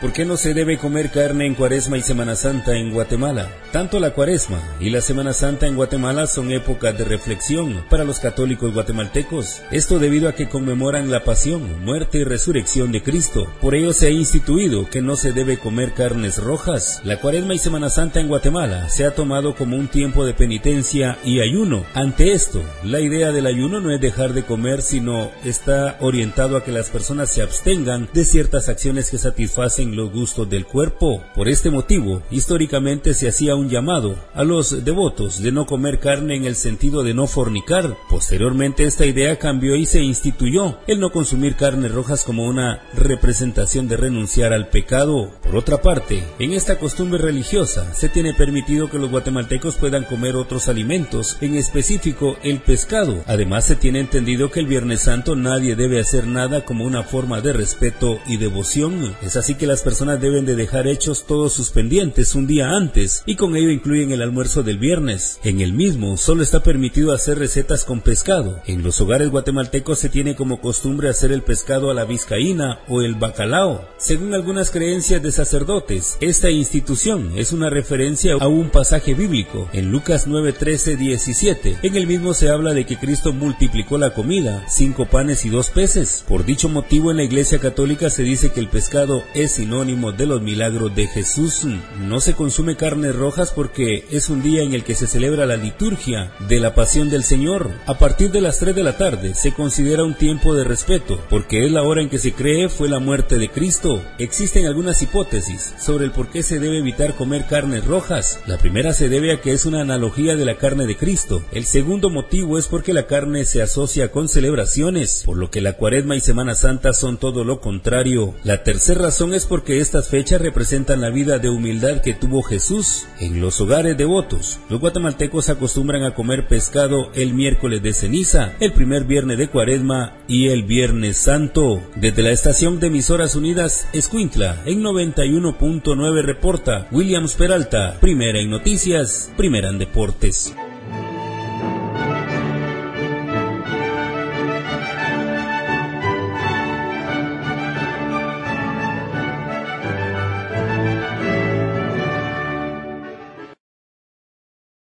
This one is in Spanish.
¿Por qué no se debe comer carne en Cuaresma y Semana Santa en Guatemala? Tanto la Cuaresma y la Semana Santa en Guatemala son épocas de reflexión para los católicos guatemaltecos. Esto debido a que conmemoran la pasión, muerte y resurrección de Cristo. Por ello se ha instituido que no se debe comer carnes rojas. La Cuaresma y Semana Santa en Guatemala se ha tomado como un tiempo de penitencia y ayuno. Ante esto, la idea del ayuno no es dejar de comer, sino está orientado a que las personas se abstengan de ciertas acciones que satisfacen los gustos del cuerpo. Por este motivo, históricamente se hacía un llamado a los devotos de no comer carne en el sentido de no fornicar. Posteriormente esta idea cambió y se instituyó el no consumir carnes rojas como una representación de renunciar al pecado. Por otra parte, en esta costumbre religiosa se tiene permitido que los guatemaltecos puedan comer otros alimentos, en específico el pescado. Además se tiene entendido que el Viernes Santo nadie debe hacer nada como una forma de respeto y devoción. Es así que las personas deben de dejar hechos todos sus pendientes un día antes y con ello incluyen el almuerzo del viernes. En el mismo solo está permitido hacer recetas con pescado. En los hogares guatemaltecos se tiene como costumbre hacer el pescado a la vizcaína o el bacalao. Según algunas creencias de sacerdotes, esta institución es una referencia a un pasaje bíblico en Lucas 9, 13, 17. En el mismo se habla de que Cristo multiplicó la comida, cinco panes y dos peces. Por dicho motivo en la iglesia católica se dice que el pescado es sinónimo de los milagros de Jesús. No se consume carnes rojas porque es un día en el que se celebra la liturgia de la pasión del Señor. A partir de las 3 de la tarde se considera un tiempo de respeto porque es la hora en que se cree fue la muerte de Cristo. Existen algunas hipótesis sobre el por qué se debe evitar comer carnes rojas. La primera se debe a que es una analogía de la carne de Cristo. El segundo motivo es porque la carne se asocia con celebraciones, por lo que la cuaresma y Semana Santa son todo lo contrario. La tercera razón es porque estas fechas representan la vida de humildad que tuvo Jesús. En los hogares devotos, los guatemaltecos acostumbran a comer pescado el miércoles de ceniza, el primer viernes de cuaresma y el viernes santo. Desde la estación de emisoras unidas, Escuintla, en 91.9 reporta Williams Peralta, primera en noticias, primera en deportes.